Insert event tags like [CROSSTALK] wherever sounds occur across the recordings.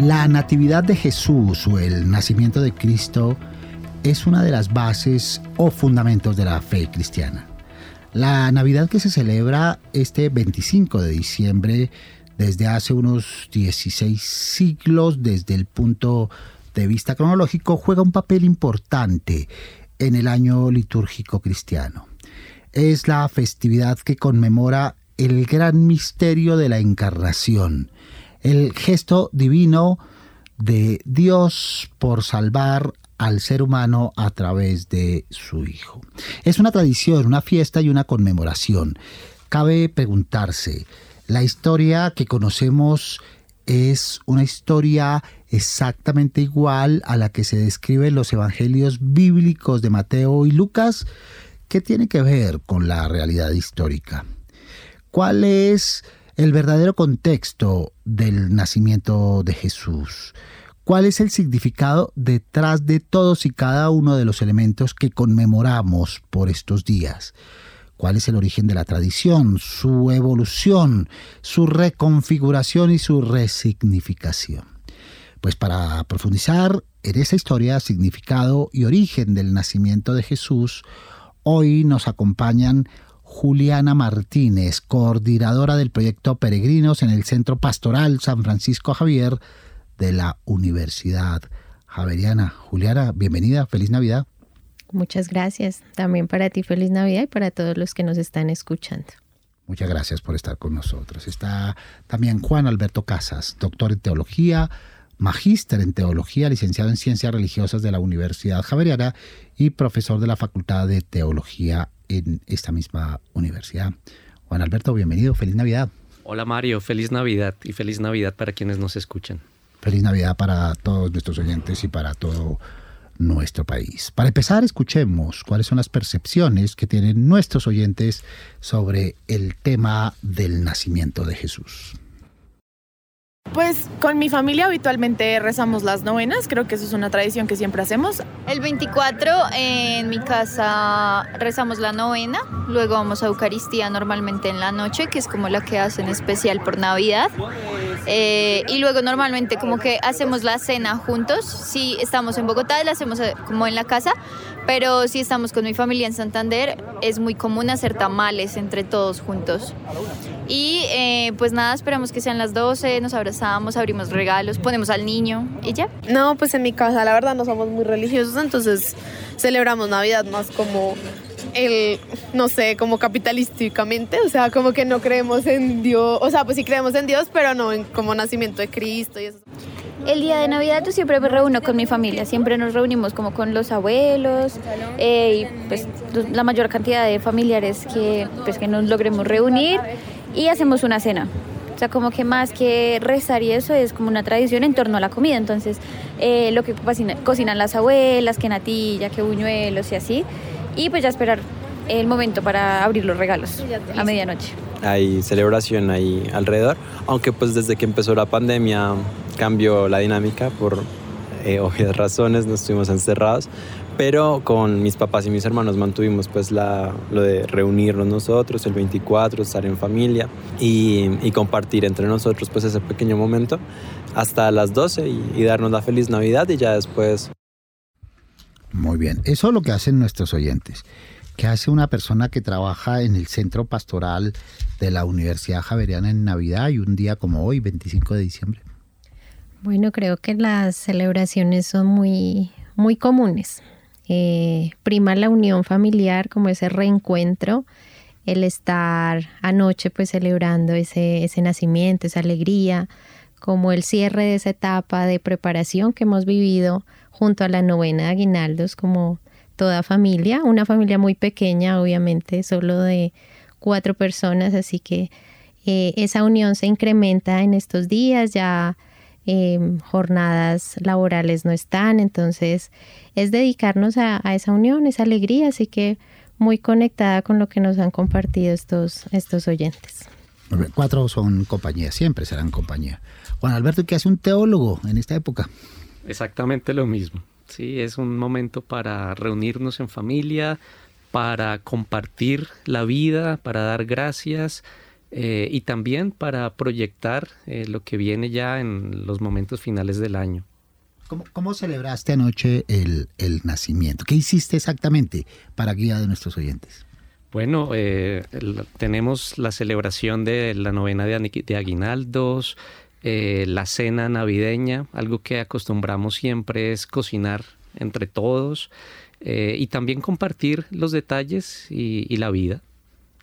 La natividad de Jesús o el nacimiento de Cristo es una de las bases o fundamentos de la fe cristiana. La Navidad que se celebra este 25 de diciembre desde hace unos 16 siglos desde el punto de vista cronológico juega un papel importante en el año litúrgico cristiano. Es la festividad que conmemora el gran misterio de la encarnación, el gesto divino de Dios por salvar al ser humano a través de su Hijo. Es una tradición, una fiesta y una conmemoración. Cabe preguntarse, ¿la historia que conocemos es una historia exactamente igual a la que se describe en los evangelios bíblicos de Mateo y Lucas? ¿Qué tiene que ver con la realidad histórica? ¿Cuál es el verdadero contexto del nacimiento de Jesús? ¿Cuál es el significado detrás de todos y cada uno de los elementos que conmemoramos por estos días? ¿Cuál es el origen de la tradición, su evolución, su reconfiguración y su resignificación? Pues para profundizar en esa historia, significado y origen del nacimiento de Jesús, hoy nos acompañan Juliana Martínez, coordinadora del proyecto Peregrinos en el Centro Pastoral San Francisco Javier de la Universidad Javeriana. Juliana, bienvenida, feliz Navidad. Muchas gracias. También para ti feliz Navidad y para todos los que nos están escuchando. Muchas gracias por estar con nosotros. Está también Juan Alberto Casas, doctor en teología, magíster en teología, licenciado en ciencias religiosas de la Universidad Javeriana y profesor de la Facultad de Teología en esta misma universidad. Juan Alberto, bienvenido, feliz Navidad. Hola Mario, feliz Navidad y feliz Navidad para quienes nos escuchan. Feliz Navidad para todos nuestros oyentes y para todo nuestro país. Para empezar, escuchemos cuáles son las percepciones que tienen nuestros oyentes sobre el tema del nacimiento de Jesús. Pues con mi familia habitualmente rezamos las novenas, creo que eso es una tradición que siempre hacemos. El 24 en mi casa rezamos la novena, luego vamos a Eucaristía normalmente en la noche, que es como la que hacen especial por Navidad. Eh, y luego normalmente como que hacemos la cena juntos, si estamos en Bogotá la hacemos eh, como en la casa, pero si estamos con mi familia en Santander es muy común hacer tamales entre todos juntos. Y eh, pues nada, esperamos que sean las 12, nos abrazamos, abrimos regalos, ponemos al niño y ya. No, pues en mi casa la verdad no somos muy religiosos, entonces celebramos Navidad más como el, no sé, como capitalísticamente, o sea, como que no creemos en Dios, o sea, pues sí creemos en Dios, pero no en como nacimiento de Cristo y eso. El día de Navidad yo siempre me reúno con mi familia, siempre nos reunimos como con los abuelos eh, y pues la mayor cantidad de familiares que, pues, que nos logremos reunir y hacemos una cena. O sea, como que más que rezar y eso es como una tradición en torno a la comida. Entonces, eh, lo que cocinan las abuelas, que natilla, que buñuelos y así. Y pues ya esperar el momento para abrir los regalos a medianoche. Hay celebración ahí alrededor, aunque pues desde que empezó la pandemia cambió la dinámica por eh, obvias razones, no estuvimos encerrados, pero con mis papás y mis hermanos mantuvimos pues la, lo de reunirnos nosotros el 24, estar en familia y, compartir entre nosotros pues ese pequeño momento hasta las 12 y, darnos la feliz Navidad y ya después. Muy bien, eso es lo que hacen nuestros oyentes. ¿Qué hace una persona que trabaja en el centro pastoral de la Universidad Javeriana en Navidad y un día como hoy, 25 de diciembre? Bueno, creo que las celebraciones son muy, muy comunes. Eh, prima la unión familiar, como ese reencuentro, el estar anoche pues celebrando ese, ese nacimiento, esa alegría, como el cierre de esa etapa de preparación que hemos vivido junto a la novena de Aguinaldos, como toda familia, una familia muy pequeña, obviamente, solo de cuatro personas, así que eh, esa unión se incrementa en estos días, ya em, jornadas laborales no están, entonces es dedicarnos a, esa unión, esa alegría, así que muy conectada con lo que nos han compartido estos, estos oyentes. Cuatro son compañía, siempre serán compañía. Juan Alberto, ¿qué hace un teólogo en esta época? Exactamente lo mismo. Sí, es un momento para reunirnos en familia, para compartir la vida, para dar gracias eh, y también para proyectar eh, lo que viene ya en los momentos finales del año. ¿Cómo, celebraste anoche el, nacimiento? ¿Qué hiciste exactamente para guía de nuestros oyentes? Bueno, eh, tenemos la celebración de la novena de, de Aguinaldos, la cena navideña, algo que acostumbramos siempre es cocinar entre todos y también compartir los detalles y la vida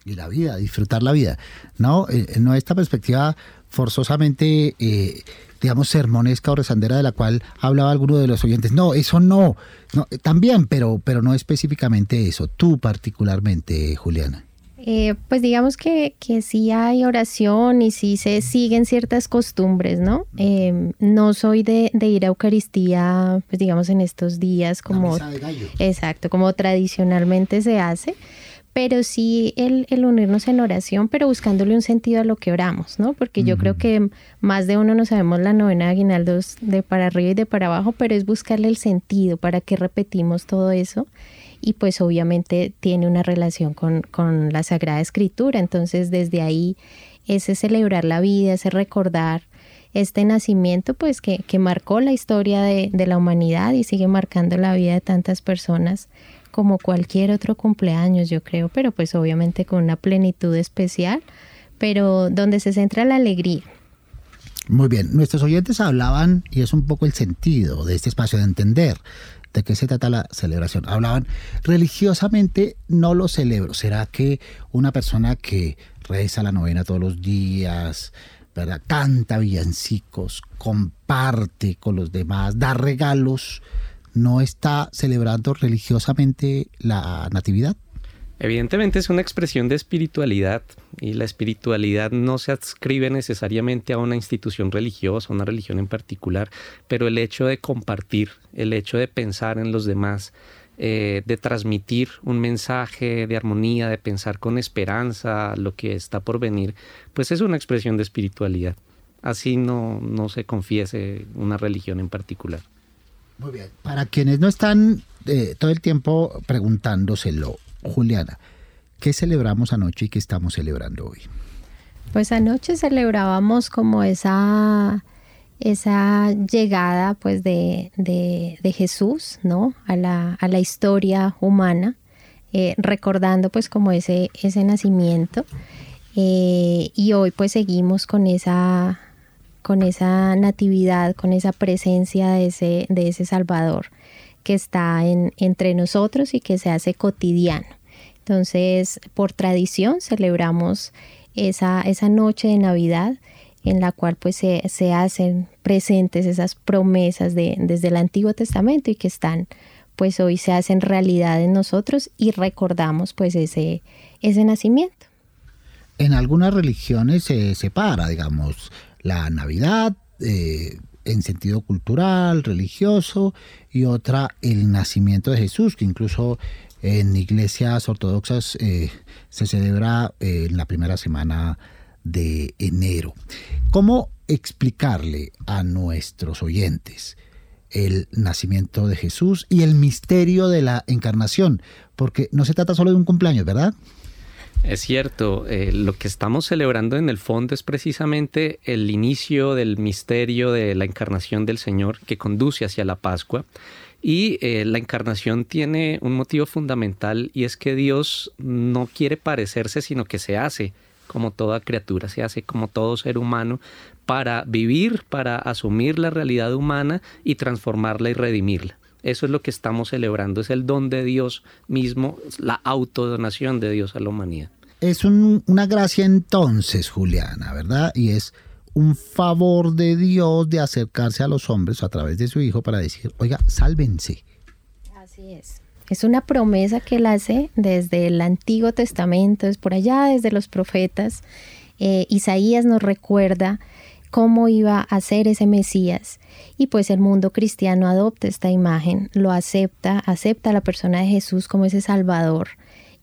y la vida, disfrutar la vida. No, eh, no esta perspectiva forzosamente, eh, digamos, sermonesca o rezandera de la cual hablaba alguno de los oyentes. No, eso no, no también, pero, pero no específicamente eso. Tú particularmente, Juliana. Eh, pues digamos que, que sí hay oración y sí se siguen ciertas costumbres, ¿no? no soy de, de, ir a Eucaristía, pues digamos en estos días como... Exacto, como tradicionalmente se hace pero sí el, unirnos en oración, pero buscándole un sentido a lo que oramos, ¿no? Porque yo creo que más de uno no sabemos la novena de aguinaldos de para arriba y de para abajo, pero es buscarle el sentido, para qué repetimos todo eso. Y pues obviamente tiene una relación con, con la Sagrada Escritura, entonces desde ahí ese celebrar la vida, ese recordar este nacimiento, pues que, que marcó la historia de, de la humanidad y sigue marcando la vida de tantas personas como cualquier otro cumpleaños, yo creo, pero pues obviamente con una plenitud especial, pero donde se centra la alegría. Muy bien, nuestros oyentes hablaban, y es un poco el sentido de este espacio de entender de qué se trata la celebración. Hablaban, religiosamente no lo celebro. ¿Será que una persona que reza la novena todos los días, ¿verdad? canta villancicos, comparte con los demás, da regalos, no está celebrando religiosamente la Natividad? Evidentemente es una expresión de espiritualidad y la espiritualidad no se adscribe necesariamente a una institución religiosa, a una religión en particular, pero el hecho de compartir, el hecho de pensar en los demás, eh, de transmitir un mensaje de armonía, de pensar con esperanza lo que está por venir, pues es una expresión de espiritualidad. Así no, no se confiese una religión en particular. Muy bien. Para quienes no están eh, todo el tiempo preguntándoselo, Juliana, ¿qué celebramos anoche y qué estamos celebrando hoy? Pues anoche celebrábamos como esa, esa llegada pues de, Jesús, ¿no? A la, a la historia humana, eh, recordando pues como ese, ese nacimiento. Eh, y hoy pues seguimos con esa con esa natividad, con esa presencia de ese, de ese Salvador que está en, entre nosotros y que se hace cotidiano. Entonces, por tradición celebramos esa, esa noche de Navidad en la cual pues se, hacen presentes esas promesas de, desde el Antiguo Testamento y que están pues hoy se hacen realidad en nosotros y recordamos pues ese, ese nacimiento. En algunas religiones se separa, digamos, la Navidad eh, en sentido cultural, religioso, y otra el nacimiento de Jesús, que incluso en iglesias ortodoxas eh, se celebra eh, en la primera semana de enero. ¿Cómo explicarle a nuestros oyentes el nacimiento de Jesús y el misterio de la encarnación? Porque no se trata solo de un cumpleaños, ¿verdad? Es cierto, eh, lo que estamos celebrando en el fondo es precisamente el inicio del misterio de la encarnación del Señor que conduce hacia la Pascua. Y eh, la encarnación tiene un motivo fundamental y es que Dios no quiere parecerse, sino que se hace como toda criatura, se hace como todo ser humano para vivir, para asumir la realidad humana y transformarla y redimirla. Eso es lo que estamos celebrando, es el don de Dios mismo, la autodonación de Dios a la humanidad. Es una gracia entonces, Juliana, ¿verdad? Y es un favor de Dios de acercarse a los hombres a través de su Hijo para decir, oiga, sálvense. Así es. Es una promesa que él hace desde el Antiguo Testamento, es por allá desde los profetas. Eh, Isaías nos recuerda cómo iba a ser ese Mesías. Y pues el mundo cristiano adopta esta imagen, lo acepta, acepta a la persona de Jesús como ese Salvador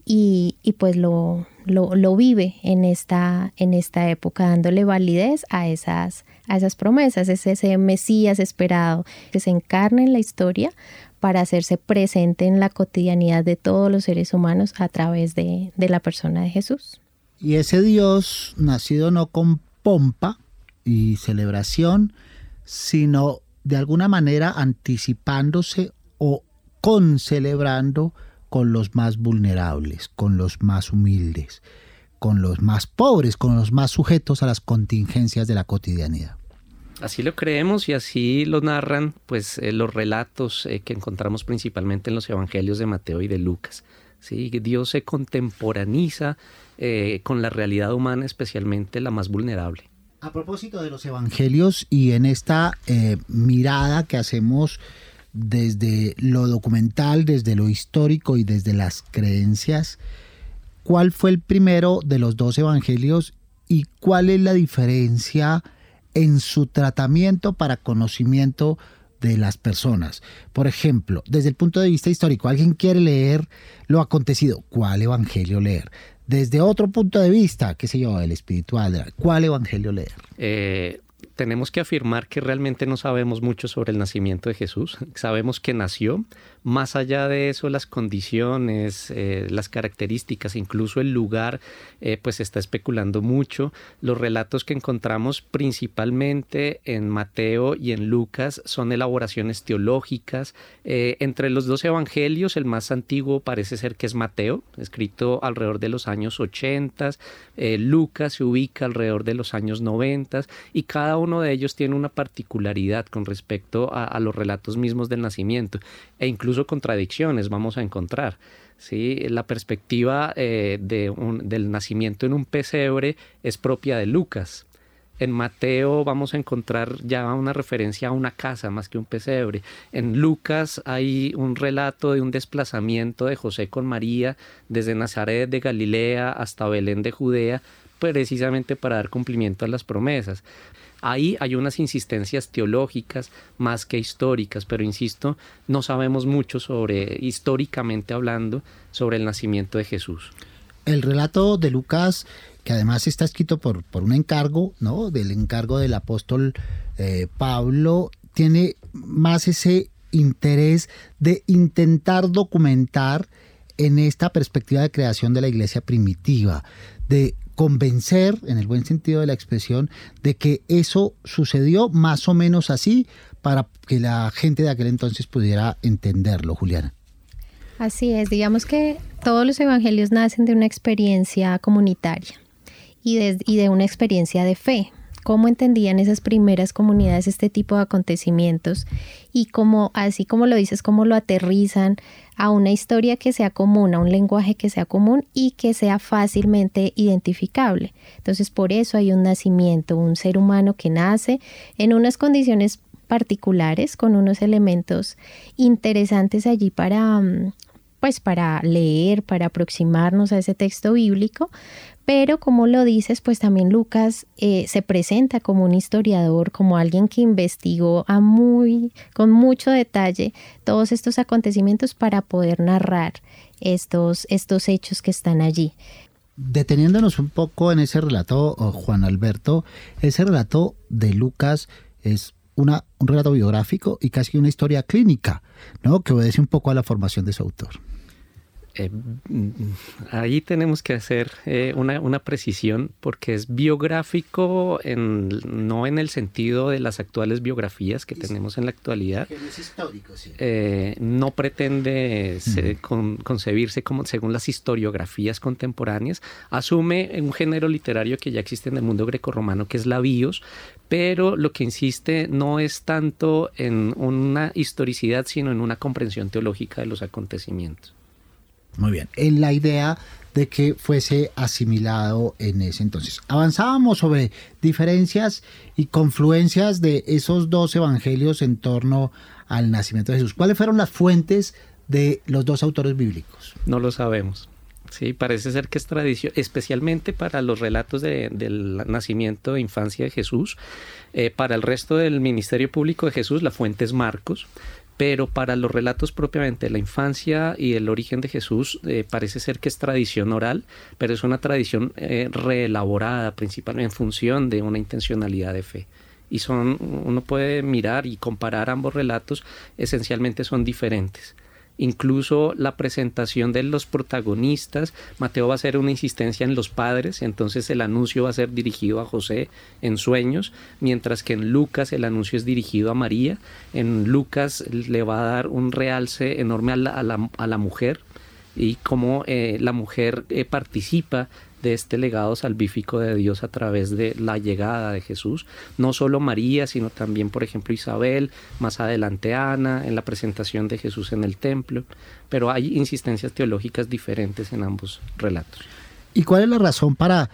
y, pues lo, lo, vive en esta, en esta época, dándole validez a esas, a esas promesas. Es ese Mesías esperado que se encarna en la historia para hacerse presente en la cotidianidad de todos los seres humanos a través de, de la persona de Jesús. Y ese Dios nacido no con pompa y celebración, sino de alguna manera anticipándose o concelebrando con los más vulnerables, con los más humildes, con los más pobres, con los más sujetos a las contingencias de la cotidianidad. Así lo creemos y así lo narran pues eh, los relatos eh, que encontramos principalmente en los evangelios de Mateo y de Lucas. ¿sí? Dios se contemporaniza eh, con la realidad humana, especialmente la más vulnerable. A propósito de los evangelios y en esta mirada que hacemos desde lo documental, desde lo histórico y desde las creencias, ¿cuál fue el primero de los dos evangelios y cuál es la diferencia en su tratamiento para conocimiento de las personas? Por ejemplo, desde el punto de vista histórico, alguien quiere leer lo acontecido, ¿cuál evangelio leer? Desde otro punto de vista, qué sé yo, el espiritual, ¿cuál evangelio leer? Eh, tenemos que afirmar que realmente no sabemos mucho sobre el nacimiento de Jesús. Sabemos que nació. Más allá de eso, las condiciones, eh, las características, incluso el lugar, eh, pues se está especulando mucho. Los relatos que encontramos principalmente en Mateo y en Lucas son elaboraciones teológicas. Eh, entre los dos evangelios, el más antiguo parece ser que es Mateo, escrito alrededor de los años 80. Lucas se ubica alrededor de los años 90 y cada uno de ellos tiene una particularidad con respecto a, los relatos mismos del nacimiento e incluso contradicciones vamos a encontrar. ¿sí? La perspectiva eh, de del nacimiento en un pesebre es propia de Lucas. En Mateo vamos a encontrar ya una referencia a una casa más que un pesebre. En Lucas hay un relato de un desplazamiento de José con María desde Nazaret de Galilea hasta Belén de Judea, precisamente para dar cumplimiento a las promesas. Ahí hay unas insistencias teológicas más que históricas, pero insisto, no sabemos mucho sobre, históricamente hablando, sobre el nacimiento de Jesús. El relato de Lucas, que además está escrito por, por un encargo, ¿no? Del encargo del apóstol eh, Pablo, tiene más ese interés de intentar documentar en esta perspectiva de creación de la iglesia primitiva, de convencer, en el buen sentido de la expresión, de que eso sucedió más o menos así para que la gente de aquel entonces pudiera entenderlo, Juliana. Así es, digamos que todos los evangelios nacen de una experiencia comunitaria y de, y de una experiencia de fe cómo entendían esas primeras comunidades este tipo de acontecimientos y cómo, así como lo dices, cómo lo aterrizan a una historia que sea común, a un lenguaje que sea común y que sea fácilmente identificable. Entonces, por eso hay un nacimiento, un ser humano que nace en unas condiciones particulares, con unos elementos interesantes allí para, mm, pues para leer, para aproximarnos a ese texto bíblico, pero como lo dices, pues también Lucas eh, se presenta como un historiador, como alguien que investigó a muy, con mucho detalle todos estos acontecimientos para poder narrar estos, estos hechos que están allí. Deteniéndonos un poco en ese relato, oh, Juan Alberto, ese relato de Lucas es una, un relato biográfico y casi una historia clínica, ¿no? que obedece un poco a la formación de su autor. Eh, ahí tenemos que hacer eh, una, precisión porque es biográfico en, no en el sentido de las actuales biografías que tenemos en la actualidad. Eh, no pretende concebirse como según las historiografías contemporáneas. Asume un género literario que ya existe en el mundo grecorromano que es la bios, pero lo que insiste no es tanto en una historicidad sino en una comprensión teológica de los acontecimientos. Muy bien, en la idea de que fuese asimilado en ese entonces. Avanzábamos sobre diferencias y confluencias de esos dos evangelios en torno al nacimiento de Jesús. ¿Cuáles fueron las fuentes de los dos autores bíblicos? No lo sabemos. Sí, parece ser que es tradición, especialmente para los relatos del nacimiento e infancia de Jesús. Eh, para el resto del ministerio público de Jesús, la fuente es Marcos, pero para los relatos propiamente de la infancia y el origen de Jesús eh, parece ser que es tradición oral, pero es una tradición eh, reelaborada principalmente en función de una intencionalidad de fe. Y son, uno puede mirar y comparar ambos relatos, esencialmente son diferentes incluso la presentación de los protagonistas. Mateo va a hacer una insistencia en los padres, entonces el anuncio va a ser dirigido a José en sueños, mientras que en Lucas el anuncio es dirigido a María. En Lucas le va a dar un realce enorme a la, mujer y cómo eh, la mujer eh, participa de este legado salvífico de Dios a través de la llegada de Jesús. No solo María, sino también, por ejemplo, Isabel, más adelante Ana, en la presentación de Jesús en el templo. Pero hay insistencias teológicas diferentes en ambos relatos. ¿Y cuál es la razón para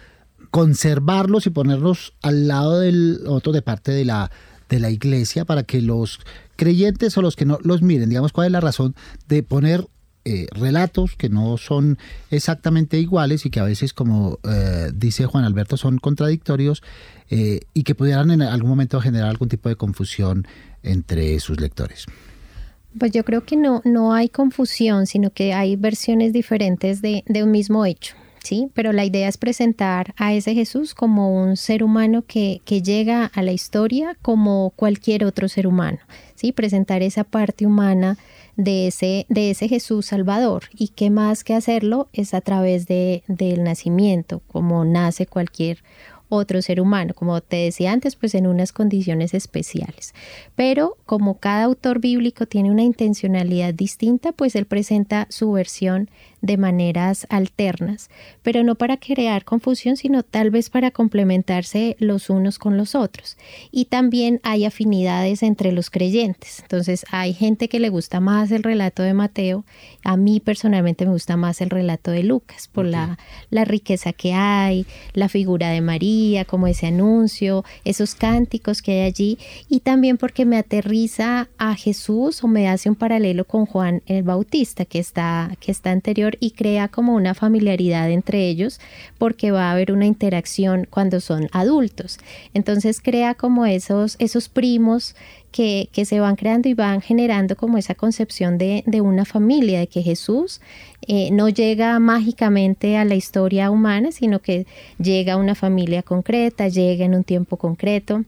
conservarlos y ponerlos al lado del otro de parte de la, de la iglesia para que los creyentes o los que no los miren, digamos, cuál es la razón de poner eh, relatos que no son exactamente iguales y que a veces, como eh, dice Juan Alberto, son contradictorios eh, y que pudieran en algún momento generar algún tipo de confusión entre sus lectores. Pues yo creo que no, no hay confusión, sino que hay versiones diferentes de, de un mismo hecho. ¿sí? Pero la idea es presentar a ese Jesús como un ser humano que, que, llega a la historia como cualquier otro ser humano, ¿sí? Presentar esa parte humana de ese, de ese Jesús Salvador. Y qué más que hacerlo es a través de, del nacimiento, como nace cualquier otro ser humano, como te decía antes, pues en unas condiciones especiales. Pero como cada autor bíblico tiene una intencionalidad distinta, pues él presenta su versión de maneras alternas, pero no para crear confusión, sino tal vez para complementarse los unos con los otros. Y también hay afinidades entre los creyentes. Entonces hay gente que le gusta más el relato de Mateo, a mí personalmente me gusta más el relato de Lucas, por la, la riqueza que hay, la figura de María, como ese anuncio, esos cánticos que hay allí, y también porque me aterriza a Jesús o me hace un paralelo con Juan el Bautista, que está, que está anterior y crea como una familiaridad entre ellos porque va a haber una interacción cuando son adultos. Entonces crea como esos, esos primos que, se van creando y van generando como esa concepción de, una familia, de que Jesús eh, no llega mágicamente a la historia humana, sino que llega a una familia concreta, llega en un tiempo concreto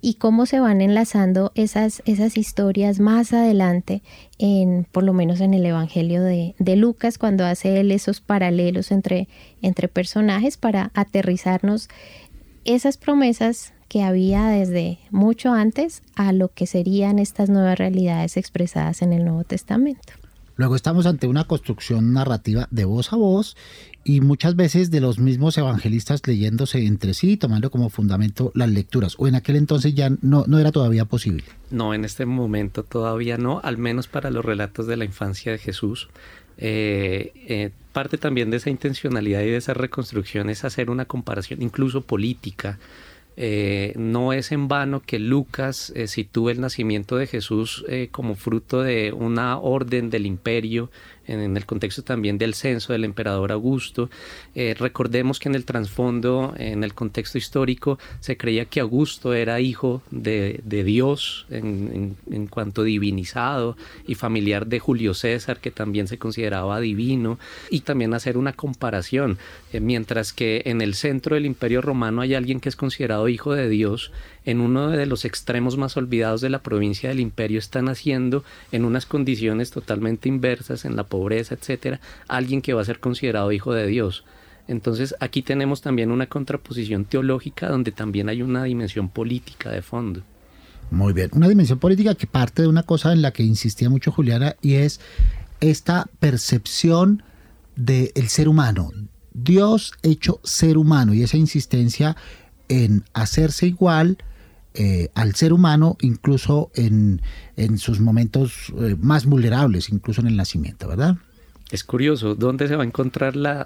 y cómo se van enlazando esas, esas historias más adelante, en, por lo menos en el Evangelio de, Lucas, cuando hace él esos paralelos entre, entre personajes para aterrizarnos esas promesas que había desde mucho antes a lo que serían estas nuevas realidades expresadas en el Nuevo Testamento. Luego estamos ante una construcción narrativa de voz a voz y muchas veces de los mismos evangelistas leyéndose entre sí, tomando como fundamento las lecturas. O en aquel entonces ya no, no era todavía posible. No, en este momento todavía no, al menos para los relatos de la infancia de Jesús. Eh, eh, parte también de esa intencionalidad y de esa reconstrucción es hacer una comparación incluso política eh, no es en vano que Lucas sitúe el nacimiento de Jesús como fruto de una orden del imperio en, el contexto también del censo del emperador Augusto. Eh, recordemos que en el trasfondo, en el contexto histórico, se creía que Augusto era hijo de, Dios en, cuanto divinizado y familiar de Julio César, que también se consideraba divino, y también hacer una comparación. Eh, mientras que en el centro del imperio romano hay alguien que es considerado hijo de Dios, en uno de los extremos más olvidados de la provincia del imperio está naciendo en unas condiciones totalmente inversas, en la pobreza, etcétera, alguien que va a ser considerado hijo de Dios. Entonces aquí tenemos también una contraposición teológica donde también hay una dimensión política de fondo. Muy bien, una dimensión política que parte de una cosa en la que insistía mucho Juliana y es esta percepción del ser humano, Dios hecho ser humano y esa insistencia en hacerse igual, eh, al ser humano, incluso en, sus momentos eh, más vulnerables, incluso en el nacimiento, ¿verdad? Es curioso, ¿dónde se va a encontrar la,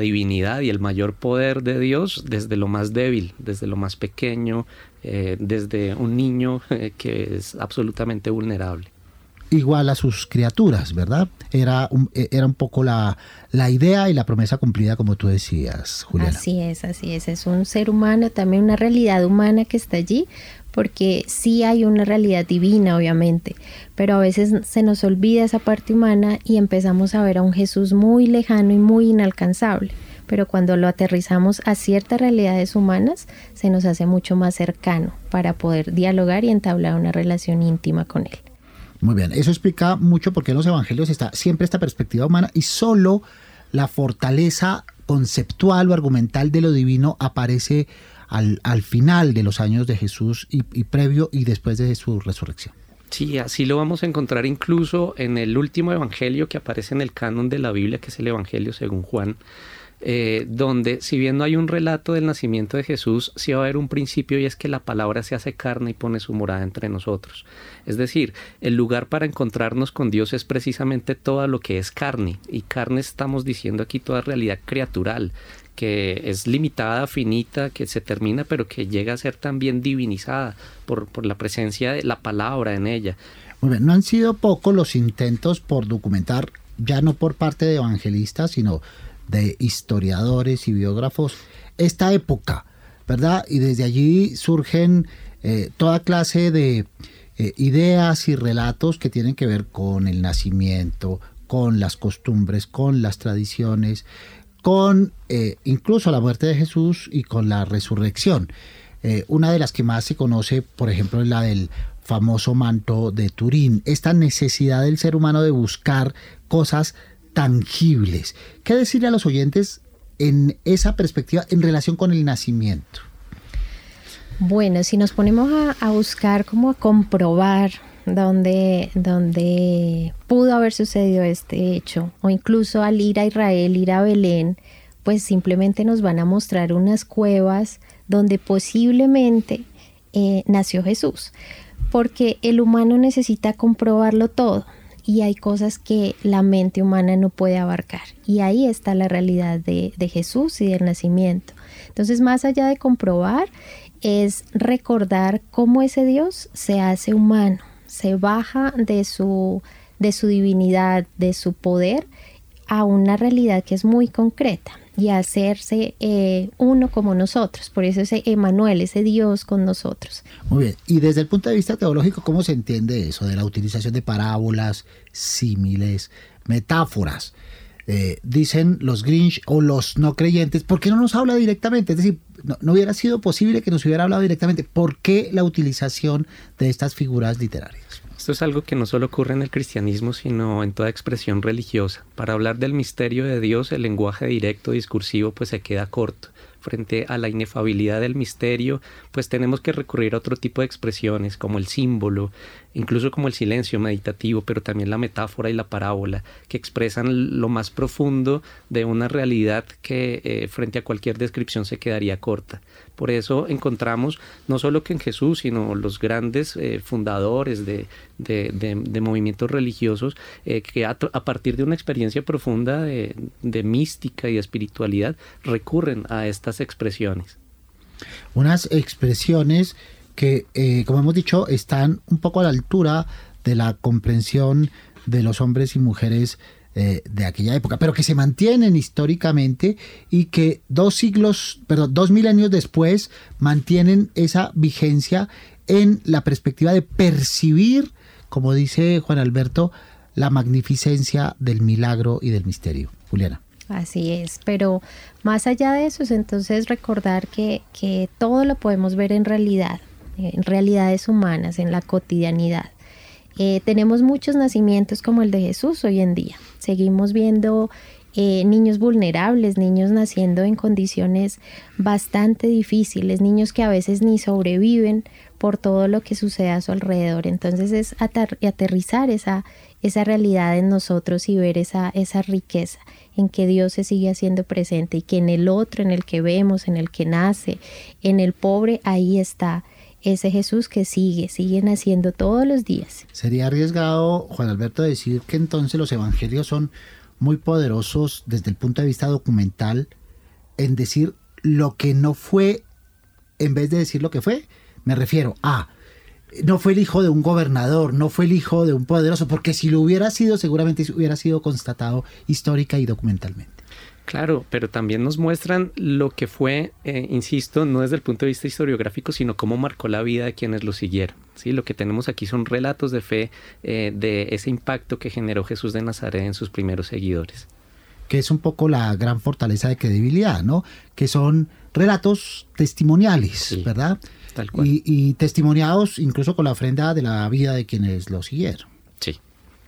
divinidad y el mayor poder de Dios? Desde lo más débil, desde lo más pequeño, eh, desde un niño que es absolutamente vulnerable. Igual a sus criaturas, ¿verdad? Era un, e, era un poco la, la idea y la promesa cumplida, como tú decías, Juliana. Así es, así es. Es un ser humano, también una realidad humana que está allí, porque sí hay una realidad divina, obviamente, pero a veces se nos olvida esa parte humana y empezamos a ver a un Jesús muy lejano y muy inalcanzable. Pero cuando lo aterrizamos a ciertas realidades humanas, se nos hace mucho más cercano para poder dialogar y entablar una relación íntima con él. Muy bien, eso explica mucho por qué en los evangelios está siempre esta perspectiva humana y solo la fortaleza conceptual o argumental de lo divino aparece al, al final de los años de Jesús y, y previo y después de su resurrección. Sí, así lo vamos a encontrar incluso en el último evangelio que aparece en el canon de la Biblia, que es el Evangelio según Juan. Eh, donde si bien no hay un relato del nacimiento de Jesús, sí va a haber un principio y es que la palabra se hace carne y pone su morada entre nosotros. Es decir, el lugar para encontrarnos con Dios es precisamente todo lo que es carne, y carne estamos diciendo aquí toda realidad criatural, que es limitada, finita, que se termina, pero que llega a ser también divinizada por, por la presencia de la palabra en ella. Muy bien, no han sido pocos los intentos por documentar, ya no por parte de evangelistas, sino de historiadores y biógrafos esta época, ¿verdad? Y desde allí surgen eh, toda clase de eh, ideas y relatos que tienen que ver con el nacimiento, con las costumbres, con las tradiciones, con eh, incluso la muerte de Jesús y con la resurrección. una de las que más se conoce, por ejemplo, es la del famoso manto de Turín, esta necesidad del ser humano de buscar cosas tangibles. ¿Qué decirle a los oyentes en esa perspectiva en relación con el nacimiento? Bueno, si nos ponemos a, buscar, como a comprobar dónde, dónde pudo haber sucedido este hecho, o incluso al ir a Israel, ir a Belén, pues simplemente nos van a mostrar unas cuevas donde posiblemente eh, nació Jesús, porque el humano necesita comprobarlo todo y hay cosas que la mente humana no puede abarcar. Y ahí está la realidad de, Jesús y del nacimiento. Entonces, más allá de comprobar, es recordar cómo ese Dios se hace humano, se baja de su, de su divinidad, de su poder, a una realidad que es muy concreta y hacerse eh, uno como nosotros. Por eso ese Emanuel, ese Dios con nosotros. Muy bien. Y desde el punto de vista teológico, ¿cómo se entiende eso de la utilización de parábolas, símiles, metáforas? Eh, dicen los Grinch o los no creyentes, ¿por qué no nos habla directamente? Es decir, no, no, hubiera sido posible que nos hubiera hablado directamente. ¿Por qué la utilización de estas figuras literarias? Esto es algo que no solo ocurre en el cristianismo, sino en toda expresión religiosa. Para hablar del misterio de Dios, el lenguaje directo discursivo pues se queda corto frente a la inefabilidad del misterio, pues tenemos que recurrir a otro tipo de expresiones como el símbolo, incluso como el silencio meditativo, pero también la metáfora y la parábola, que expresan lo más profundo de una realidad que eh, frente a cualquier descripción se quedaría corta. Por eso encontramos no solo que en Jesús, sino los grandes eh, fundadores de, de, movimientos religiosos, eh, que a, partir de una experiencia profunda de, mística y de espiritualidad recurren a estas expresiones. Unas expresiones que, eh, como hemos dicho, están un poco a la altura de la comprensión de los hombres y mujeres eh, de aquella época, pero que se mantienen históricamente y que dos siglos, perdón, dos milenios después mantienen esa vigencia en la perspectiva de percibir, como dice Juan Alberto, la magnificencia del milagro y del misterio. Juliana. Así es, pero más allá de eso es entonces recordar que, que todo lo podemos ver en realidad, en realidades humanas, en la cotidianidad. Eh, tenemos muchos nacimientos como el de Jesús hoy en día. Seguimos viendo eh, niños vulnerables, niños naciendo en condiciones bastante difíciles, niños que a veces ni sobreviven por todo lo que sucede a su alrededor. Entonces es aterrizar esa, esa realidad en nosotros y ver esa, esa riqueza en que Dios se sigue haciendo presente y que en el otro, en el que vemos, en el que nace, en el pobre, ahí está ese Jesús que sigue, sigue naciendo todos los días. Sería arriesgado, Juan Alberto, decir que entonces los evangelios son muy poderosos desde el punto de vista documental en decir lo que no fue en vez de decir lo que fue. Me refiero a no fue el hijo de un gobernador, no fue el hijo de un poderoso, porque si lo hubiera sido, seguramente hubiera sido constatado histórica y documentalmente. Claro, pero también nos muestran lo que fue, eh, insisto, no desde el punto de vista historiográfico, sino cómo marcó la vida de quienes lo siguieron. ¿sí? Lo que tenemos aquí son relatos de fe eh, de ese impacto que generó Jesús de Nazaret en sus primeros seguidores. Que es un poco la gran fortaleza de credibilidad, ¿no? Que son relatos testimoniales, ¿verdad? Tal cual. Y, y testimoniados incluso con la ofrenda de la vida de quienes lo siguieron. Sí.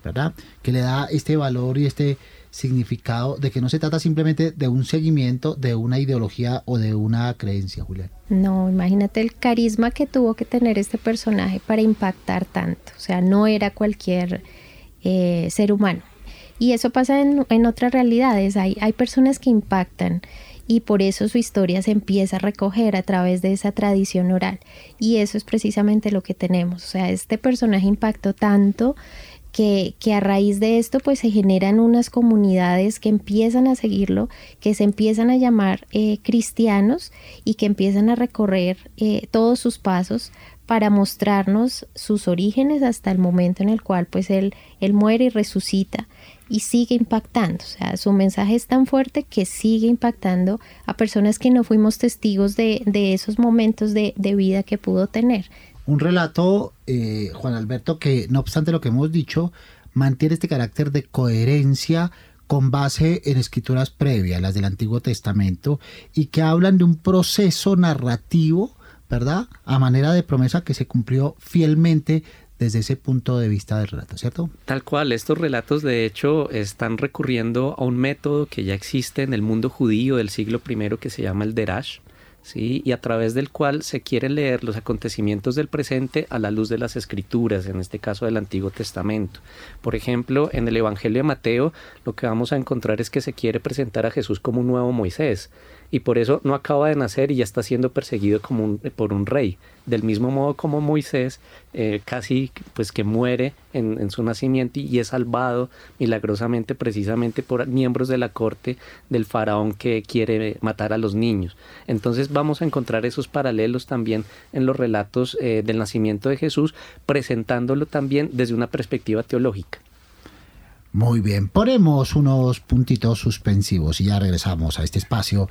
¿Verdad? Que le da este valor y este significado de que no se trata simplemente de un seguimiento de una ideología o de una creencia, Julián. No, imagínate el carisma que tuvo que tener este personaje para impactar tanto. O sea, no era cualquier eh, ser humano. Y eso pasa en, en otras realidades. Hay, hay personas que impactan y por eso su historia se empieza a recoger a través de esa tradición oral. Y eso es precisamente lo que tenemos. O sea, este personaje impactó tanto que, a raíz de esto pues se generan unas comunidades que empiezan a seguirlo, que se empiezan a llamar eh, cristianos y que empiezan a recorrer eh, todos sus pasos para mostrarnos sus orígenes hasta el momento en el cual pues él, él muere y resucita y sigue impactando. O sea, su mensaje es tan fuerte que sigue impactando a personas que no fuimos testigos de, esos momentos de, de vida que pudo tener. Un relato, eh, Juan Alberto, que no obstante lo que hemos dicho, mantiene este carácter de coherencia con base en escrituras previas, las del Antiguo Testamento, y que hablan de un proceso narrativo, ¿verdad? A manera de promesa que se cumplió fielmente desde ese punto de vista del relato, ¿cierto? Tal cual, estos relatos de hecho están recurriendo a un método que ya existe en el mundo judío del siglo I que se llama el Derash, ¿sí? y a través del cual se quieren leer los acontecimientos del presente a la luz de las escrituras, en este caso del Antiguo Testamento. Por ejemplo, en el Evangelio de Mateo lo que vamos a encontrar es que se quiere presentar a Jesús como un nuevo Moisés, y por eso no acaba de nacer y ya está siendo perseguido como por un rey. Del mismo modo como Moisés eh, casi pues que muere en, su nacimiento y, es salvado milagrosamente precisamente por miembros de la corte del faraón que quiere matar a los niños. Entonces vamos a encontrar esos paralelos también en los relatos eh, del nacimiento de Jesús, presentándolo también desde una perspectiva teológica. Muy bien, ponemos unos puntitos suspensivos y ya regresamos a este espacio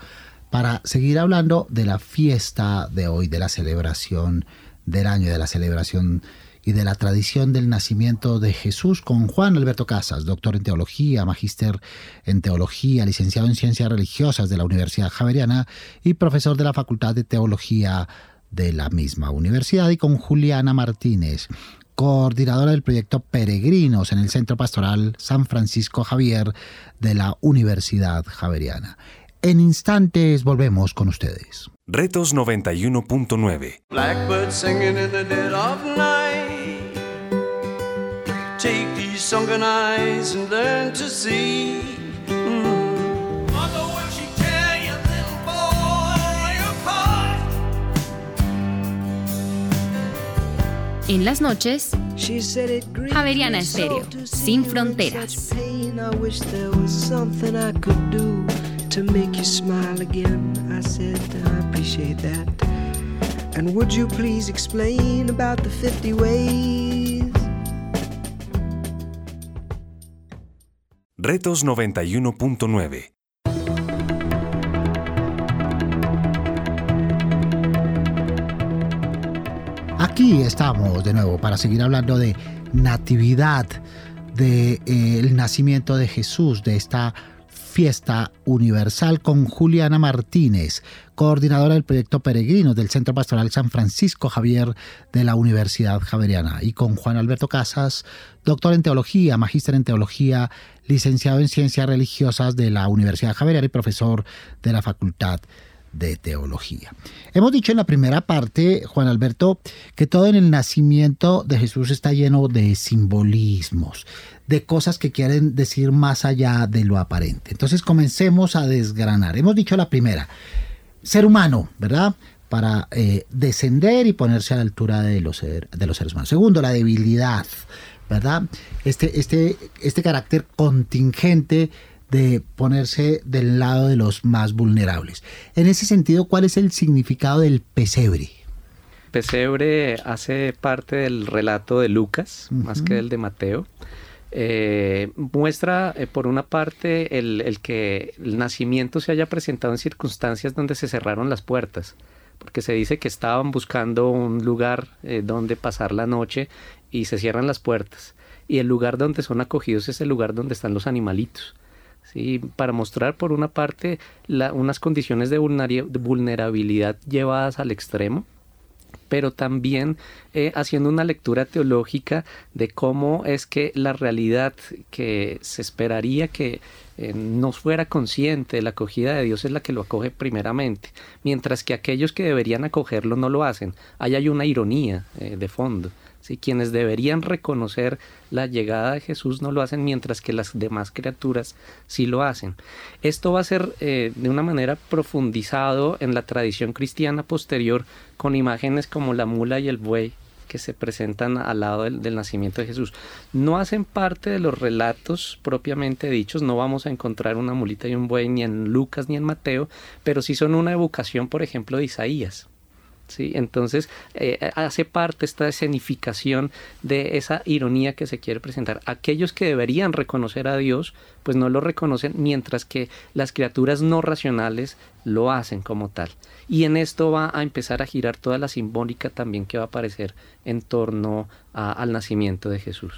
para seguir hablando de la fiesta de hoy, de la celebración del año, de la celebración y de la tradición del nacimiento de Jesús con Juan Alberto Casas, doctor en teología, magíster en teología, licenciado en ciencias religiosas de la Universidad Javeriana y profesor de la Facultad de Teología de la misma universidad, y con Juliana Martínez, coordinadora del proyecto Peregrinos en el Centro Pastoral San Francisco Javier de la Universidad Javeriana. En instantes volvemos con ustedes. Retos 91.9 Blackbird singing in the dead of night. Take these sunken eyes and learn to see. Mm. En las noches, Javeriana Estéreo, sin fronteras. To make you smile again. I said, I appreciate that. And would you please explain about the 50 ways? Retos 91.9 Aquí estamos de nuevo para seguir hablando de natividad, del de, eh, nacimiento de Jesús, de esta Fiesta Universal con Juliana Martínez, coordinadora del proyecto Peregrinos del Centro Pastoral San Francisco Javier de la Universidad Javeriana, y con Juan Alberto Casas, doctor en teología, magíster en teología, licenciado en ciencias religiosas de la Universidad Javeriana y profesor de la Facultad de teología. Hemos dicho en la primera parte, Juan Alberto, que todo en el nacimiento de Jesús está lleno de simbolismos, de cosas que quieren decir más allá de lo aparente. Entonces comencemos a desgranar. Hemos dicho la primera, ser humano, ¿verdad? Para eh, descender y ponerse a la altura de los, de los seres humanos. Segundo, la debilidad, ¿verdad? Este, este, este carácter contingente de ponerse del lado de los más vulnerables. En ese sentido, ¿cuál es el significado del pesebre? pesebre hace parte del relato de Lucas, más que del de Mateo. Eh, muestra, eh, por una parte, el, que el nacimiento se haya presentado en circunstancias donde se cerraron las puertas, porque se dice que estaban buscando un lugar eh, donde pasar la noche y se cierran las puertas. Y el lugar donde son acogidos es el lugar donde están los animalitos. ¿Sí? Para mostrar, por una parte, unas condiciones de vulnerabilidad llevadas al extremo pero también eh, haciendo una lectura teológica de cómo es que la realidad que se esperaría que eh, no fuera consciente de la acogida de Dios es la que lo acoge primeramente, mientras que aquellos que deberían acogerlo no lo hacen. Ahí hay una ironía eh, de fondo. Quienes deberían reconocer la llegada de Jesús no lo hacen mientras que las demás criaturas sí lo hacen. Esto va a ser eh, de una manera profundizado en la tradición cristiana posterior con imágenes como la mula y el buey que se presentan al lado del, del, nacimiento de Jesús. No hacen parte de los relatos propiamente dichos, no vamos a encontrar una mulita y un buey ni en Lucas ni en Mateo, pero sí son una evocación, por ejemplo, de Isaías. ¿Sí? Entonces eh, hace parte esta escenificación de esa ironía que se quiere presentar. Aquellos que deberían reconocer a Dios, pues no lo reconocen, mientras que las criaturas no racionales lo hacen como tal. Y en esto va a empezar a girar toda la simbólica también que va a aparecer en torno al nacimiento de Jesús.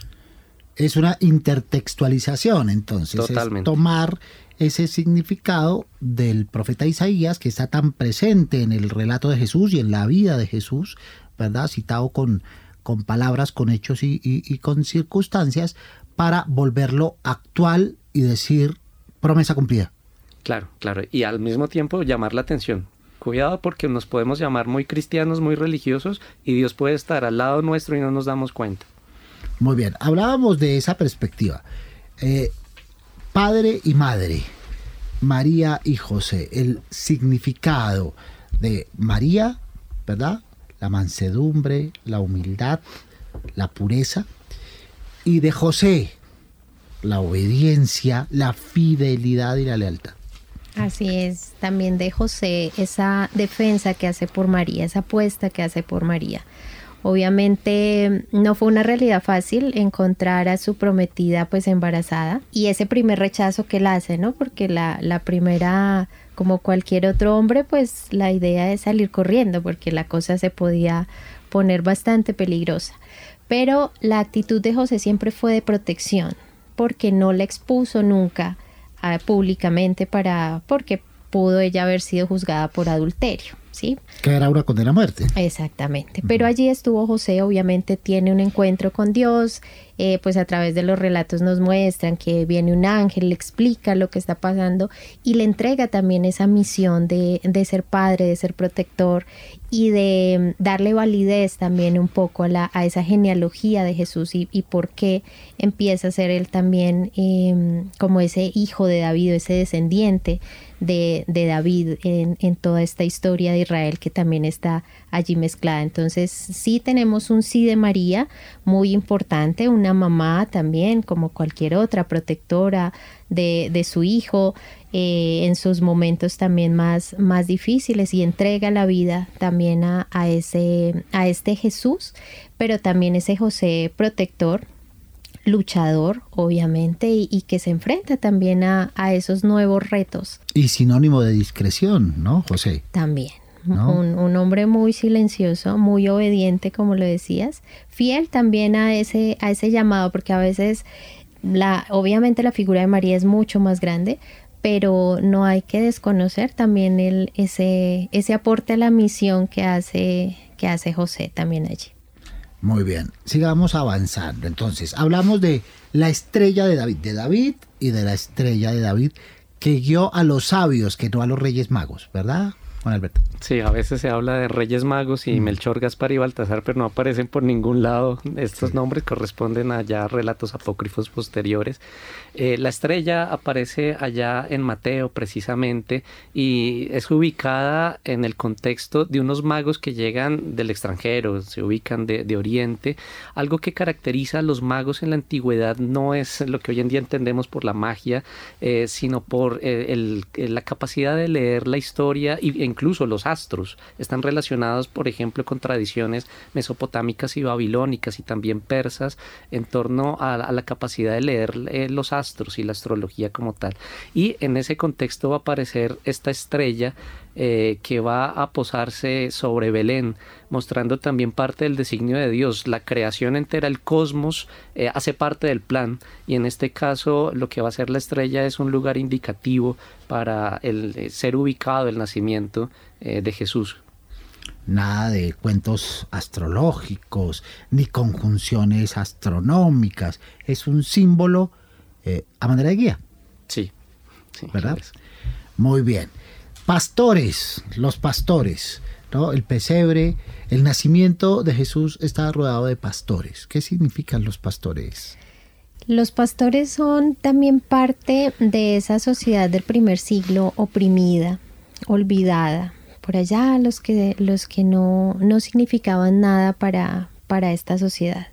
Es una intertextualización, entonces, Totalmente. es tomar ese significado del profeta Isaías que está tan presente en el relato de Jesús y en la vida de Jesús, ¿verdad? Citado con, con palabras, con hechos y, con circunstancias, para volverlo actual y decir promesa cumplida. Claro, claro. Y al mismo tiempo llamar la atención. Cuidado porque nos podemos llamar muy cristianos, muy religiosos y Dios puede estar al lado nuestro y no nos damos cuenta. Muy bien, hablábamos de esa perspectiva. Eh, padre y madre, María y José, el significado de María, ¿verdad? La mansedumbre, la humildad, la pureza, y de José, la obediencia, la fidelidad y la lealtad. Así es, también de José esa defensa que hace por María, esa apuesta que hace por María. Obviamente no fue una realidad fácil encontrar a su prometida pues embarazada y ese primer rechazo que él hace, ¿no? Porque la, la primera, como cualquier otro hombre, pues la idea es salir corriendo porque la cosa se podía poner bastante peligrosa. Pero la actitud de José siempre fue de protección porque no la expuso nunca ah, públicamente para porque pudo ella haber sido juzgada por adulterio. Que era una condena a muerte. Exactamente. Pero allí estuvo José, obviamente tiene un encuentro con Dios, eh, pues a través de los relatos nos muestran que viene un ángel, le explica lo que está pasando y le entrega también esa misión de, ser padre, de ser protector y de darle validez también un poco a, la, a esa genealogía de Jesús y, por qué empieza a ser él también em, como ese hijo de David, ese descendiente de, David en, en, toda esta historia de Israel que también está allí mezclada. Entonces sí tenemos un sí de María muy importante, una mamá también como cualquier otra protectora de, de su hijo eh, en sus momentos también más, más difíciles y entrega la vida también a, a, ese, a este Jesús, pero también ese José protector luchador, obviamente, y, que se enfrenta también a, esos nuevos retos. Y sinónimo de discreción, ¿no, José? También. Un, hombre muy silencioso, muy obediente, como lo decías, fiel también a ese, a ese llamado, porque a veces, la, obviamente la figura de María es mucho más grande, pero no hay que desconocer también el, ese, ese aporte a la misión que hace, que hace José también allí. Muy bien, sigamos avanzando. Entonces, hablamos de la estrella de David, de David y de la estrella de David que guió a los sabios, que no a los reyes magos, ¿verdad, Juan Alberto? Sí, a veces se habla de Reyes Magos y mm. Melchor, Gaspar y Baltasar, pero no aparecen por ningún lado. Estos nombres corresponden a ya relatos apócrifos posteriores. Eh, la estrella aparece allá en Mateo precisamente y es ubicada en el contexto de unos magos que llegan del extranjero, se ubican de, Oriente. Algo que caracteriza a los magos en la antigüedad no es lo que hoy en día entendemos por la magia, eh, sino por eh, la capacidad de leer la historia e incluso los astros. Están relacionados, por ejemplo, con tradiciones mesopotámicas y babilónicas y también persas en torno a, la capacidad de leer eh, los astros y la astrología como tal. Y en ese contexto va a aparecer esta estrella eh, que va a posarse sobre Belén, mostrando también parte del designio de Dios. La creación entera, el cosmos, eh, hace parte del plan y en este caso lo que va a ser la estrella es un lugar indicativo para el eh, ser ubicado el nacimiento de Jesús. Nada de cuentos astrológicos ni conjunciones astronómicas. Es un símbolo a manera de guía. Sí. ¿Verdad? Muy bien pastores, los pastores, ¿no? El pesebre, el nacimiento de Jesús está rodeado de pastores. ¿Qué significan los pastores? Los pastores son también parte de esa sociedad del primer siglo oprimida, olvidada. Por allá los que, los que no, no significaban nada para, para esta sociedad.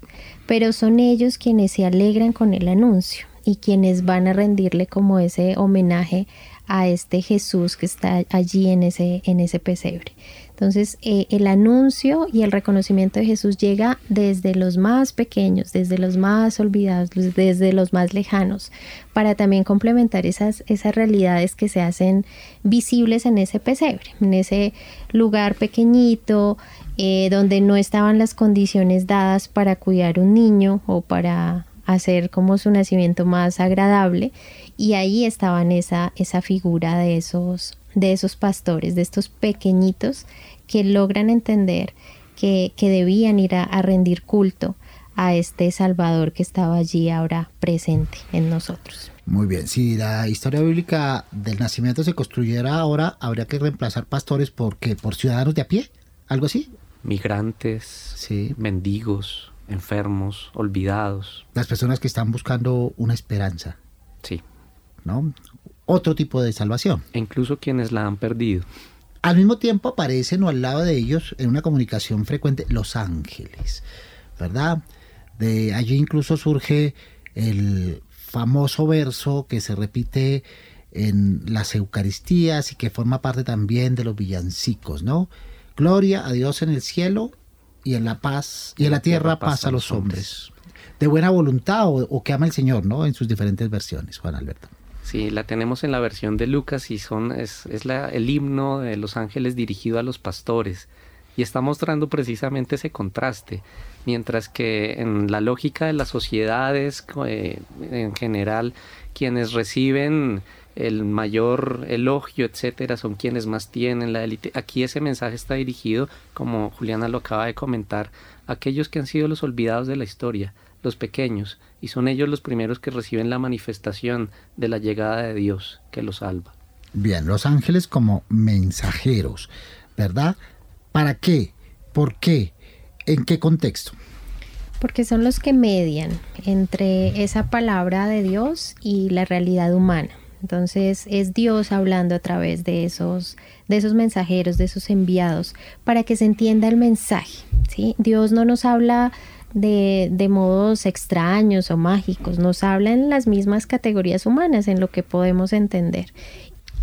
Pero son ellos quienes se alegran con el anuncio y quienes van a rendirle como ese homenaje a este Jesús que está allí en ese, en ese pesebre. Entonces, eh, el anuncio y el reconocimiento de Jesús llega desde los más pequeños, desde los más olvidados, desde los más lejanos, para también complementar esas, esas realidades que se hacen visibles en ese pesebre, en ese lugar pequeñito, eh, donde no estaban las condiciones dadas para cuidar un niño o para hacer como su nacimiento más agradable y ahí estaban esa, esa figura de esos, de esos pastores, de estos pequeñitos que logran entender que, debían ir a, rendir culto a este Salvador que estaba allí ahora presente en nosotros. Muy bien, si la historia bíblica del nacimiento se construyera ahora, habría que reemplazar pastores por por ciudadanos de a pie, algo así. Migrantes, sí. mendigos, enfermos, olvidados. Las personas que están buscando una esperanza. Sí. ¿No? Otro tipo de salvación. E incluso quienes la han perdido. Al mismo tiempo aparecen o al lado de ellos en una comunicación frecuente los ángeles, ¿verdad? De allí incluso surge el famoso verso que se repite en las Eucaristías y que forma parte también de los villancicos, ¿no? Gloria a Dios en el cielo y en la paz y en la tierra paz a los hombres. De buena voluntad o, que ama el Señor, ¿no? En sus diferentes versiones, Juan Alberto. Sí, la tenemos en la versión de Lucas y son, es, es la, el himno de los ángeles dirigido a los pastores. Y está mostrando precisamente ese contraste. Mientras que en la lógica de las sociedades eh, en general, quienes reciben el mayor elogio, etcétera, son quienes más tienen la élite. Aquí ese mensaje está dirigido, como Juliana lo acaba de comentar, a aquellos que han sido los olvidados de la historia, los pequeños, y son ellos los primeros que reciben la manifestación de la llegada de Dios que los salva. Bien, los ángeles como mensajeros, ¿verdad? ¿Para qué? ¿Por qué? ¿En qué contexto? Porque son los que median entre esa palabra de Dios y la realidad humana. Entonces es Dios hablando a través de esos, de esos mensajeros, de esos enviados, para que se entienda el mensaje. ¿sí? Dios no nos habla de, de, modos extraños o mágicos, nos habla en las mismas categorías humanas, en lo que podemos entender.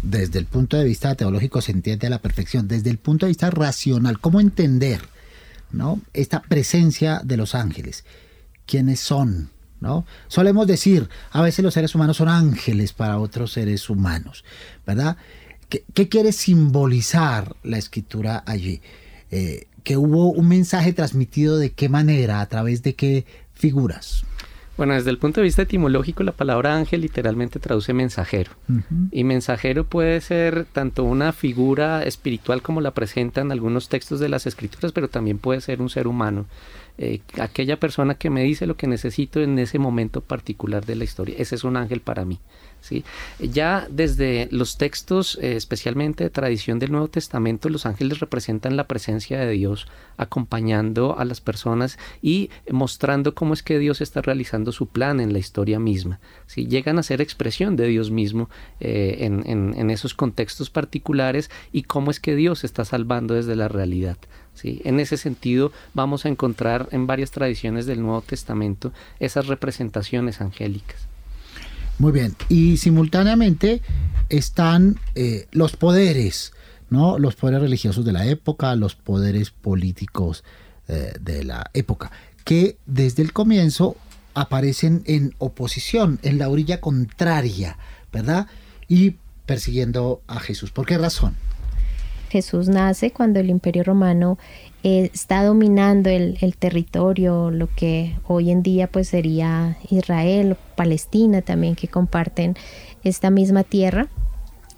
Desde el punto de vista teológico se entiende a la perfección, desde el punto de vista racional, ¿cómo entender ¿no? esta presencia de los ángeles? ¿Quiénes son? ¿No? Solemos decir, a veces los seres humanos son ángeles para otros seres humanos, ¿verdad? ¿Qué, quiere simbolizar la escritura allí? Eh, que hubo un mensaje transmitido de qué manera, a través de qué figuras. Bueno, desde el punto de vista etimológico, la palabra ángel literalmente traduce mensajero. Y mensajero puede ser tanto una figura espiritual como la presentan algunos textos de las escrituras, pero también puede ser un ser humano. Eh, aquella persona que me dice lo que necesito en ese momento particular de la historia. Ese es un ángel para mí. ¿sí? Ya desde los textos, eh, especialmente de tradición del Nuevo Testamento, los ángeles representan la presencia de Dios acompañando a las personas y mostrando cómo es que Dios está realizando su plan en la historia misma. ¿sí? Llegan a ser expresión de Dios mismo eh, en, en esos contextos particulares y cómo es que Dios está salvando desde la realidad. En ese sentido vamos a encontrar en varias tradiciones del Nuevo Testamento esas representaciones angélicas. Muy bien, y simultáneamente están eh, los poderes, ¿no? Los poderes religiosos de la época, los poderes políticos eh, de la época, que desde el comienzo aparecen en oposición, en la orilla contraria, ¿verdad? Y persiguiendo a Jesús. ¿Por qué razón? Jesús nace cuando el imperio romano eh, está dominando el, territorio, lo que hoy en día pues sería Israel, Palestina también, que comparten esta misma tierra.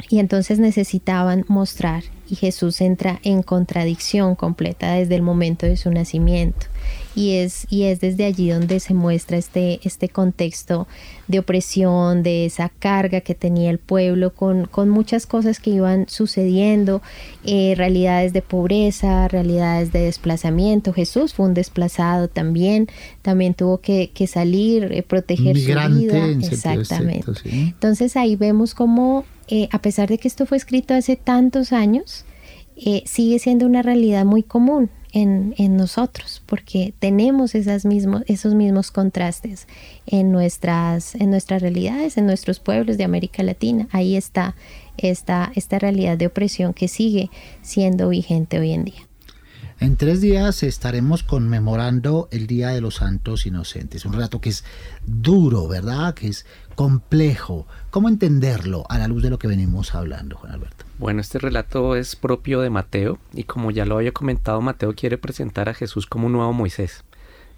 Y entonces necesitaban mostrar y Jesús entra en contradicción completa desde el momento de su nacimiento. Y es, y es desde allí donde se muestra este, este contexto de opresión, de esa carga que tenía el pueblo con, con muchas cosas que iban sucediendo, eh, realidades de pobreza, realidades de desplazamiento. Jesús fue un desplazado también, también tuvo que, que salir, eh, proteger su vida. Exactamente. Entonces ahí vemos cómo eh, a pesar de que esto fue escrito hace tantos años, eh, sigue siendo una realidad muy común en, nosotros, porque tenemos esas esos mismos contrastes en nuestras, en nuestras realidades, en nuestros pueblos de América Latina. Ahí está esta, esta realidad de opresión que sigue siendo vigente hoy en día. En tres días estaremos conmemorando el Día de los Santos Inocentes, un relato que es duro, ¿verdad? Que es complejo. ¿Cómo entenderlo a la luz de lo que venimos hablando, Juan Alberto? Bueno, este relato es propio de Mateo y como ya lo había comentado, Mateo quiere presentar a Jesús como un nuevo Moisés.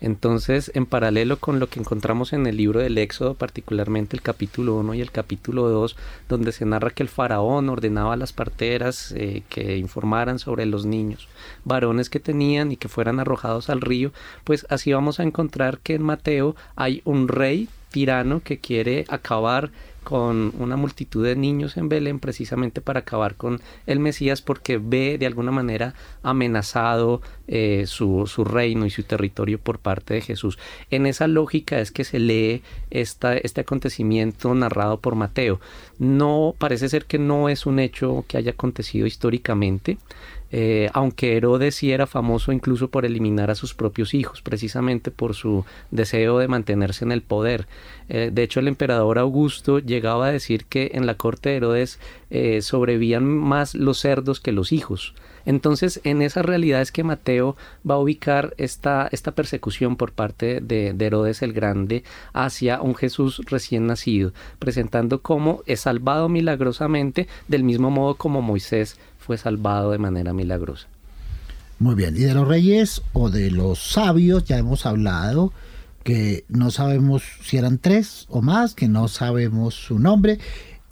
Entonces, en paralelo con lo que encontramos en el libro del Éxodo, particularmente el capítulo 1 y el capítulo 2, donde se narra que el faraón ordenaba a las parteras eh, que informaran sobre los niños, varones que tenían y que fueran arrojados al río, pues así vamos a encontrar que en Mateo hay un rey tirano que quiere acabar con una multitud de niños en Belén precisamente para acabar con el Mesías porque ve de alguna manera amenazado eh, su, su, reino y su territorio por parte de Jesús. En esa lógica es que se lee este acontecimiento narrado por Mateo. No parece ser que no es un hecho que haya acontecido históricamente, eh, aunque Herodes sí era famoso incluso por eliminar a sus propios hijos, precisamente por su deseo de mantenerse en el poder. Eh, de hecho, el emperador Augusto llegaba a decir que en la corte de Herodes eh, sobrevivían más los cerdos que los hijos. Entonces, en esa realidad es que Mateo va a ubicar esta, esta persecución por parte de, de, Herodes el Grande hacia un Jesús recién nacido, presentando cómo es salvado milagrosamente del mismo modo como Moisés fue salvado de manera milagrosa. Muy bien, y de los reyes o de los sabios ya hemos hablado que no sabemos si eran tres o más, que no sabemos su nombre.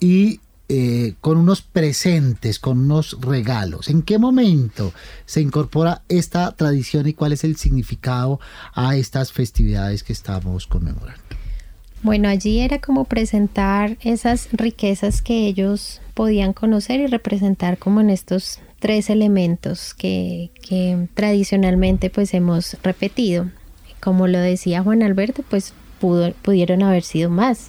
Y eh, con unos presentes, con unos regalos. ¿En qué momento se incorpora esta tradición y cuál es el significado a estas festividades que estamos conmemorando? Bueno, allí era como presentar esas riquezas que ellos podían conocer y representar como en estos tres elementos que, tradicionalmente pues hemos repetido. Como lo decía Juan Alberto, pues pudieron haber sido más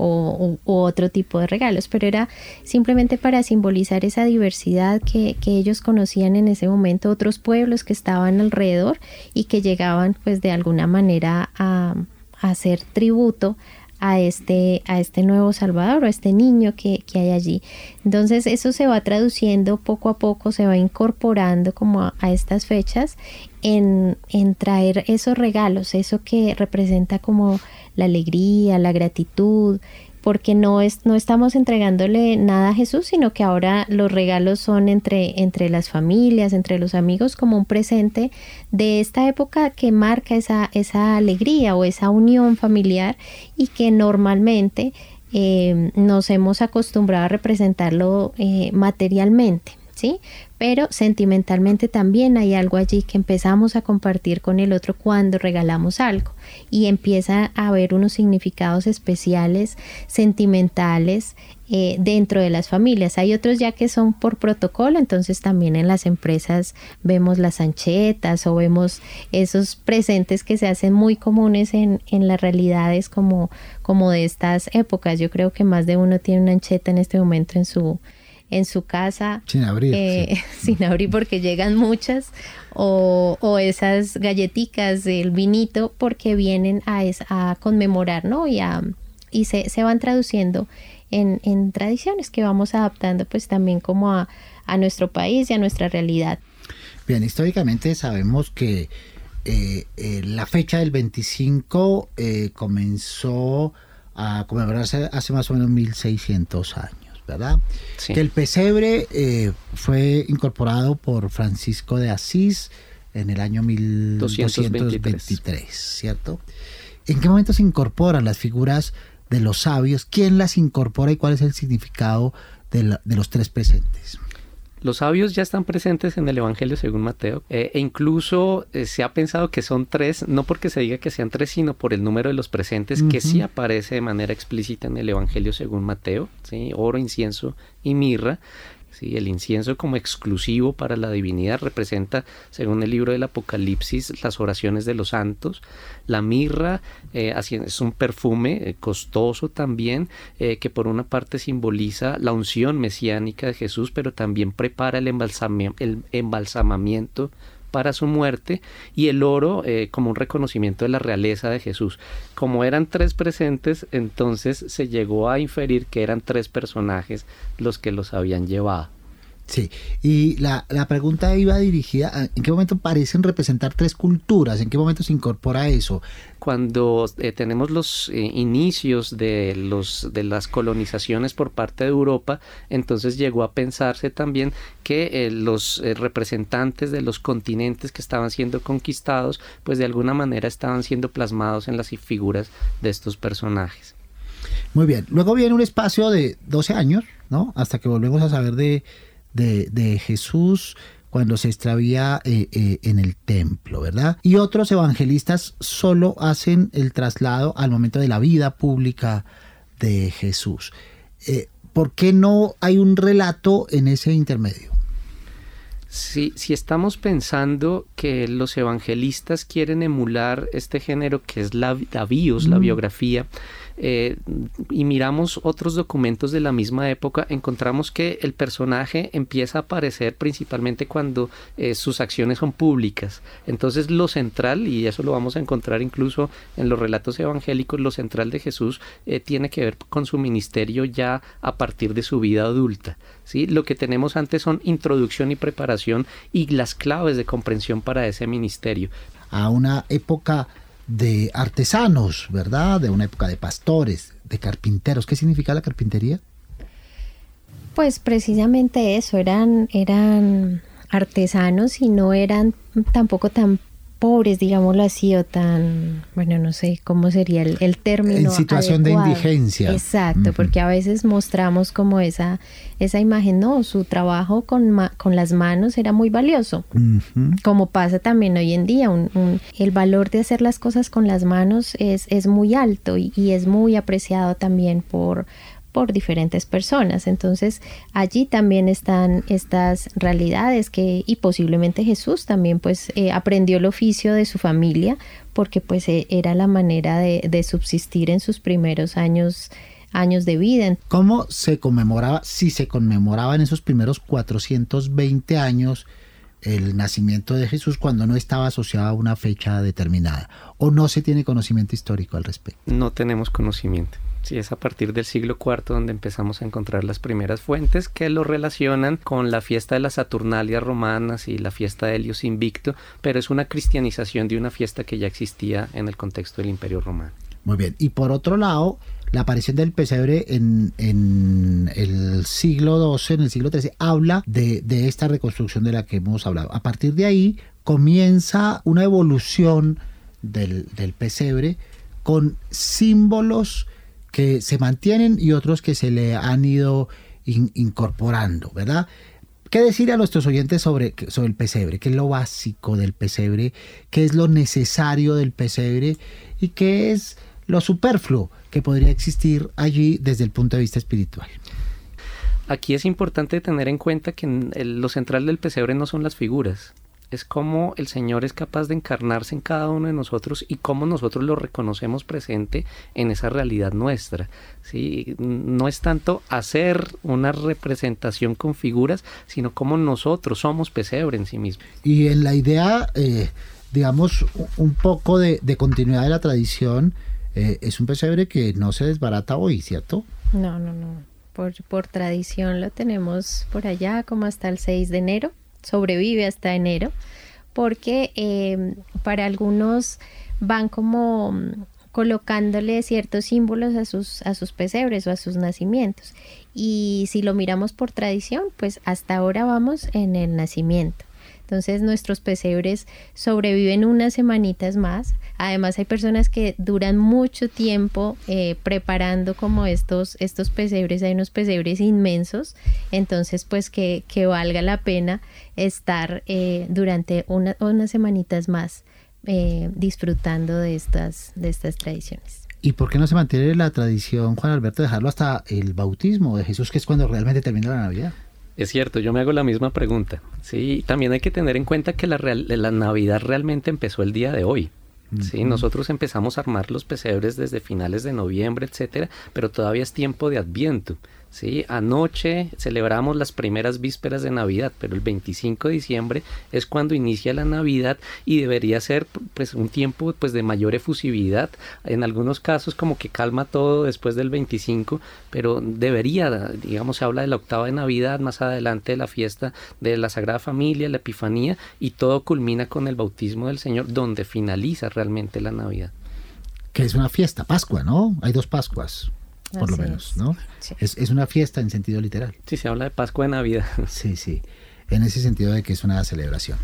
o, otro tipo de regalos, pero era simplemente para simbolizar esa diversidad que, que, ellos conocían en ese momento, otros pueblos que estaban alrededor y que llegaban pues de alguna manera a, hacer tributo a este, a este nuevo Salvador, a este niño que, que, hay allí. Entonces eso se va traduciendo poco a poco, se va incorporando como a estas fechas en, traer esos regalos, eso que representa como la alegría, la gratitud, porque no, es, no estamos entregándole nada a Jesús, sino que ahora los regalos son entre, entre las familias, entre los amigos, como un presente de esta época que marca esa, esa alegría o esa unión familiar y que normalmente eh, nos hemos acostumbrado a representarlo eh, materialmente. ¿Sí? Pero sentimentalmente también hay algo allí que empezamos a compartir con el otro cuando regalamos algo y empieza a haber unos significados especiales, sentimentales eh, dentro de las familias. Hay otros ya que son por protocolo, entonces también en las empresas vemos las anchetas o vemos esos presentes que se hacen muy comunes en, en las realidades como, como de estas épocas. Yo creo que más de uno tiene una ancheta en este momento en su en su casa. Sin abrir. Eh, [LAUGHS] sin abrir porque llegan muchas. O, o, esas galletitas del vinito porque vienen a, a conmemorar, ¿no? Y a, y se, van traduciendo en, en, tradiciones que vamos adaptando pues también como a, a nuestro país y a nuestra realidad. Bien, históricamente sabemos que eh, eh, la fecha del 25 eh, comenzó a conmemorarse hace más o menos 1600 años, ¿verdad? Que el pesebre fue incorporado por Francisco de Asís en el año 1223, ¿cierto? ¿En qué momento se incorporan las figuras de los sabios? ¿Quién las incorpora y cuál es el significado de los tres presentes? Los sabios ya están presentes en el Evangelio según Mateo eh, e incluso eh, se ha pensado que son tres, no porque se diga que sean tres, sino por el número de los presentes que sí aparece de manera explícita en el Evangelio según Mateo, ¿sí? oro, incienso y mirra. El incienso como exclusivo para la divinidad representa, según el libro del Apocalipsis, las oraciones de los santos. La mirra eh, es un perfume eh, costoso también, eh, que por una parte simboliza la unción mesiánica de Jesús, pero también prepara el, el embalsamamiento para su muerte y el oro como un reconocimiento de la realeza de Jesús. Como eran tres presentes, entonces se llegó a inferir que eran tres personajes los que los habían llevado. Sí, y la, pregunta iba dirigida, ¿en qué momento parecen representar tres culturas? ¿En qué momento se incorpora eso? Cuando eh, tenemos los eh, inicios de, los, de las colonizaciones por parte de Europa, entonces llegó a pensarse también que eh, los representantes de los continentes que estaban siendo conquistados, pues de alguna manera estaban siendo plasmados en las figuras de estos personajes. Muy bien, luego viene un espacio de 12 años, ¿no? Hasta que volvemos a saber de de, Jesús cuando se extravía eh, eh, en el templo, ¿verdad? Y otros evangelistas solo hacen el traslado al momento de la vida pública de Jesús. Eh, ¿Por qué no hay un relato en ese intermedio? Si, si estamos pensando que los evangelistas quieren emular este género que es la, la bios, la biografía, eh, y miramos otros documentos de la misma época, encontramos que el personaje empieza a aparecer principalmente cuando eh, sus acciones son públicas. Entonces lo central, y eso lo vamos a encontrar incluso en los relatos evangélicos, lo central de Jesús eh, tiene que ver con su ministerio ya a partir de su vida adulta. ¿sí? Lo que tenemos antes son introducción y preparación y las claves de comprensión para ese ministerio. A una época de artesanos, ¿verdad? De una época de pastores, de carpinteros. ¿Qué significa la carpintería? Pues precisamente eso, eran, eran artesanos y no eran tampoco tan pobres, digámoslo así, o tan, bueno, no sé cómo sería el, término. En situación de indigencia. Exacto, porque a veces mostramos como esa, esa imagen, no, su trabajo con, con las manos era muy valioso, como pasa también hoy en día, el valor de hacer las cosas con las manos es, es muy alto y es muy apreciado también por por diferentes personas. Entonces allí también están estas realidades que y posiblemente Jesús también pues eh, aprendió el oficio de su familia porque pues eh, era la manera de, de, subsistir en sus primeros años años de vida. ¿Cómo se conmemoraba, si se conmemoraba en esos primeros 420 años el nacimiento de Jesús cuando no estaba asociado a una fecha determinada? ¿O no se tiene conocimiento histórico al respecto? No tenemos conocimiento. Sí, es a partir del siglo IV donde empezamos a encontrar las primeras fuentes que lo relacionan con la fiesta de las Saturnalias romanas y la fiesta de Helios Invicto, pero es una cristianización de una fiesta que ya existía en el contexto del Imperio Romano. Muy bien, y por otro lado, la aparición del pesebre en, el siglo XII, en el siglo XIII, habla de, esta reconstrucción de la que hemos hablado. A partir de ahí comienza una evolución del, del pesebre con símbolos que se mantienen y otros que se le han ido incorporando, ¿verdad? ¿Qué decir a nuestros oyentes sobre, sobre el pesebre? ¿Qué es lo básico del pesebre? ¿Qué es lo necesario del pesebre? ¿Y qué es lo superfluo que podría existir allí desde el punto de vista espiritual? Aquí es importante tener en cuenta que lo central del pesebre no son las figuras, es cómo el Señor es capaz de encarnarse en cada uno de nosotros y cómo nosotros lo reconocemos presente en esa realidad nuestra. ¿sí? No es tanto hacer una representación con figuras, sino cómo nosotros somos pesebre en sí mismo. Y en la idea, eh, digamos, un poco de, continuidad de la tradición, eh, es un pesebre que no se desbarata hoy, ¿cierto? No, no, no. Por, por tradición lo tenemos por allá como hasta el 6 de enero, sobrevive hasta enero, porque eh, para algunos van como colocándole ciertos símbolos a sus, a sus pesebres o a sus nacimientos. Y si lo miramos por tradición, pues hasta ahora vamos en el nacimiento. Entonces nuestros pesebres sobreviven unas semanitas más. Además hay personas que duran mucho tiempo eh, preparando como estos, estos pesebres. Hay unos pesebres inmensos. Entonces pues que, que valga la pena estar eh, durante unas semanitas más eh, disfrutando de estas, de estas tradiciones. ¿Y por qué no se mantiene la tradición, Juan Alberto, de dejarlo hasta el bautismo de Jesús, que es cuando realmente termina la Navidad? Es cierto, yo me hago la misma pregunta. Sí, también hay que tener en cuenta que la, la Navidad realmente empezó el día de hoy. Sí, nosotros empezamos a armar los pesebres desde finales de noviembre, etcétera, pero todavía es tiempo de Adviento. ¿Sí? Anoche celebramos las primeras vísperas de Navidad, pero el 25 de diciembre es cuando inicia la Navidad y debería ser pues un tiempo pues de mayor efusividad. En algunos casos como que calma todo después del 25, pero debería, digamos, se habla de la octava de Navidad, más adelante de la fiesta de la Sagrada Familia, la Epifanía y todo culmina con el bautismo del Señor donde finaliza realmente la Navidad. Que es una fiesta, Pascua, ¿no? Hay dos Pascuas por lo menos, ¿no? Es, es, una fiesta en sentido literal. Sí, se habla de Pascua de Navidad. [LAUGHS] Sí, sí, en ese sentido de que es una celebración.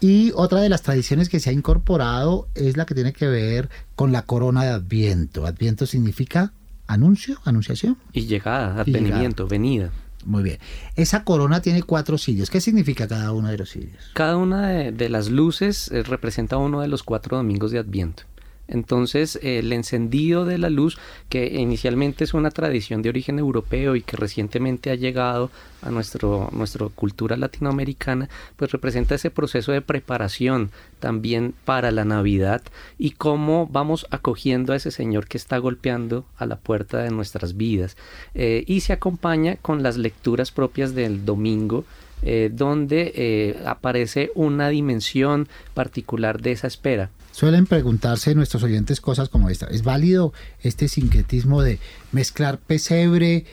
Y otra de las tradiciones que se ha incorporado es la que tiene que ver con la corona de Adviento. Adviento significa anuncio, anunciación. Y llegada, advenimiento, venida. Muy bien. Esa corona tiene cuatro cirios. ¿Qué significa cada uno de los cirios? Cada una de, de las luces eh, representa uno de los cuatro domingos de Adviento. Entonces, el encendido de la luz, que inicialmente es una tradición de origen europeo y que recientemente ha llegado a nuestro, nuestra cultura latinoamericana, pues representa ese proceso de preparación también para la Navidad y cómo vamos acogiendo a ese Señor que está golpeando a la puerta de nuestras vidas. Eh, y se acompaña con las lecturas propias del domingo, eh, donde eh, aparece una dimensión particular de esa espera. Suelen preguntarse nuestros oyentes cosas como esta. ¿Es válido este sincretismo de mezclar pesebre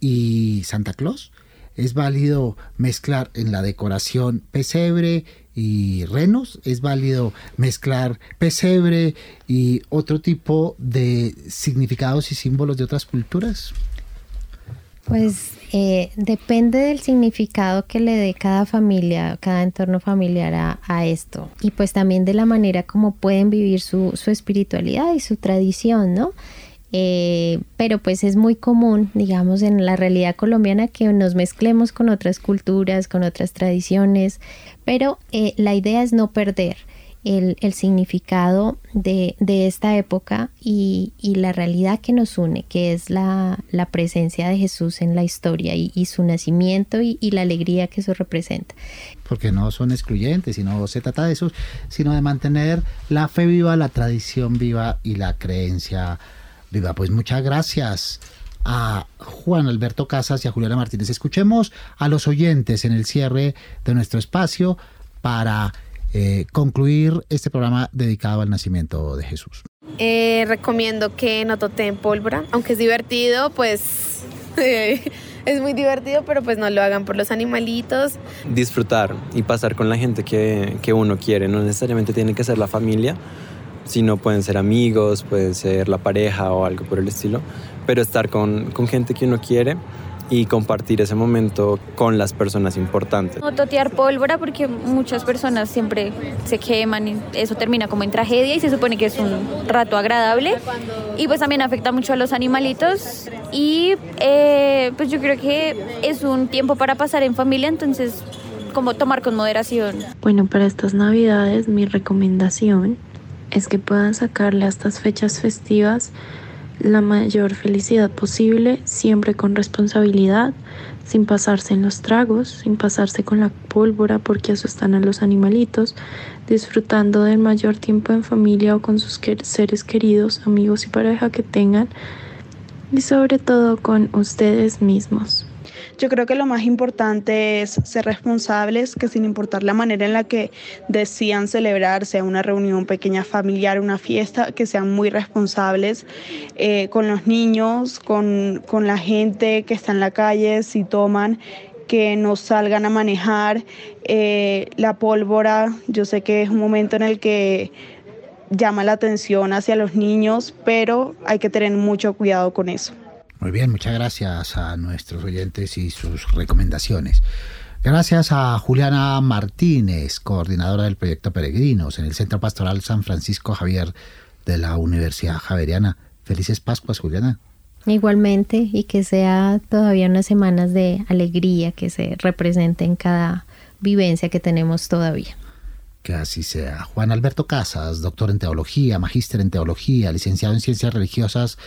y Santa Claus? ¿Es válido mezclar en la decoración pesebre y renos? ¿Es válido mezclar pesebre y otro tipo de significados y símbolos de otras culturas? Pues eh, depende del significado que le dé cada familia, cada entorno familiar a, esto y pues también de la manera como pueden vivir su, espiritualidad y su tradición, ¿no? Eh, pero pues es muy común, digamos, en la realidad colombiana que nos mezclemos con otras culturas, con otras tradiciones, pero eh, la idea es no perder el, significado de, esta época y, la realidad que nos une, que es la, presencia de Jesús en la historia y, su nacimiento y, la alegría que eso representa. Porque no son excluyentes, sino se trata de eso, sino de mantener la fe viva, la tradición viva y la creencia viva. Pues muchas gracias a Juan Alberto Casas y a Juliana Martínez. Escuchemos a los oyentes en el cierre de nuestro espacio para eh, concluir este programa dedicado al nacimiento de Jesús? Eh, recomiendo que no toten pólvora, aunque es divertido, pues [LAUGHS] es muy divertido, pero pues no lo hagan por los animalitos. Disfrutar y pasar con la gente que, que uno quiere, no necesariamente tiene que ser la familia, sino pueden ser amigos, puede ser la pareja o algo por el estilo, pero estar con, con gente que uno quiere y compartir ese momento con las personas importantes. No totear pólvora porque muchas personas siempre se queman y eso termina como en tragedia y se supone que es un rato agradable y pues también afecta mucho a los animalitos y eh, pues yo creo que es un tiempo para pasar en familia entonces como tomar con moderación. Bueno, para estas navidades mi recomendación es que puedan sacarle a estas fechas festivas la mayor felicidad posible, siempre con responsabilidad, sin pasarse en los tragos, sin pasarse con la pólvora porque asustan a los animalitos, disfrutando del mayor tiempo en familia o con sus seres queridos, amigos y pareja que tengan y sobre todo con ustedes mismos. Yo creo que lo más importante es ser responsables, que sin importar la manera en la que decían celebrar, sea una reunión pequeña familiar, una fiesta, que sean muy responsables eh, con los niños, con, con la gente que está en la calle, si toman que no salgan a manejar eh, la pólvora. Yo sé que es un momento en el que llama la atención hacia los niños, pero hay que tener mucho cuidado con eso. Muy bien, muchas gracias a nuestros oyentes y sus recomendaciones. Gracias a Juliana Martínez, coordinadora del proyecto Peregrinos en el Centro Pastoral San Francisco Javier de la Universidad Javeriana. Felices Pascuas, Juliana. Igualmente, y que sea todavía unas semanas de alegría que se represente en cada vivencia que tenemos todavía. Que así sea. Juan Alberto Casas, doctor en teología, magíster en teología, licenciado en ciencias religiosas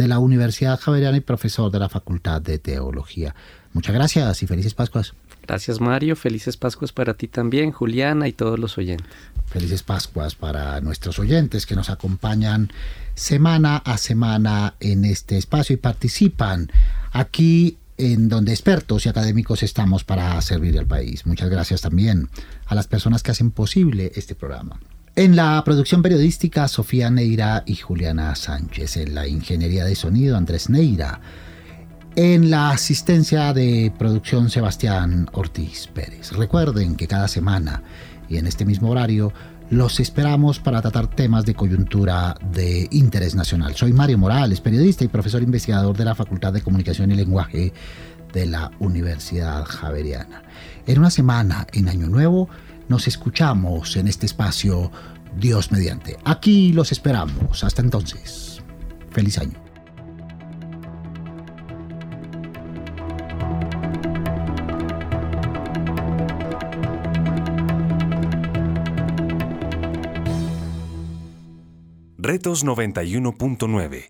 de la Universidad Javeriana y profesor de la Facultad de Teología. Muchas gracias y felices Pascuas. Gracias Mario, felices Pascuas para ti también, Juliana y todos los oyentes. Felices Pascuas para nuestros oyentes que nos acompañan semana a semana en este espacio y participan aquí en donde expertos y académicos estamos para servir al país. Muchas gracias también a las personas que hacen posible este programa. En la producción periodística, Sofía Neira y Juliana Sánchez. En la ingeniería de sonido, Andrés Neira. En la asistencia de producción, Sebastián Ortiz Pérez. Recuerden que cada semana y en este mismo horario los esperamos para tratar temas de coyuntura de interés nacional. Soy Mario Morales, periodista y profesor investigador de la Facultad de Comunicación y Lenguaje de la Universidad Javeriana. En una semana, en Año Nuevo, nos escuchamos en este espacio Dios mediante. Aquí los esperamos. Hasta entonces. Feliz año. Retos 91.9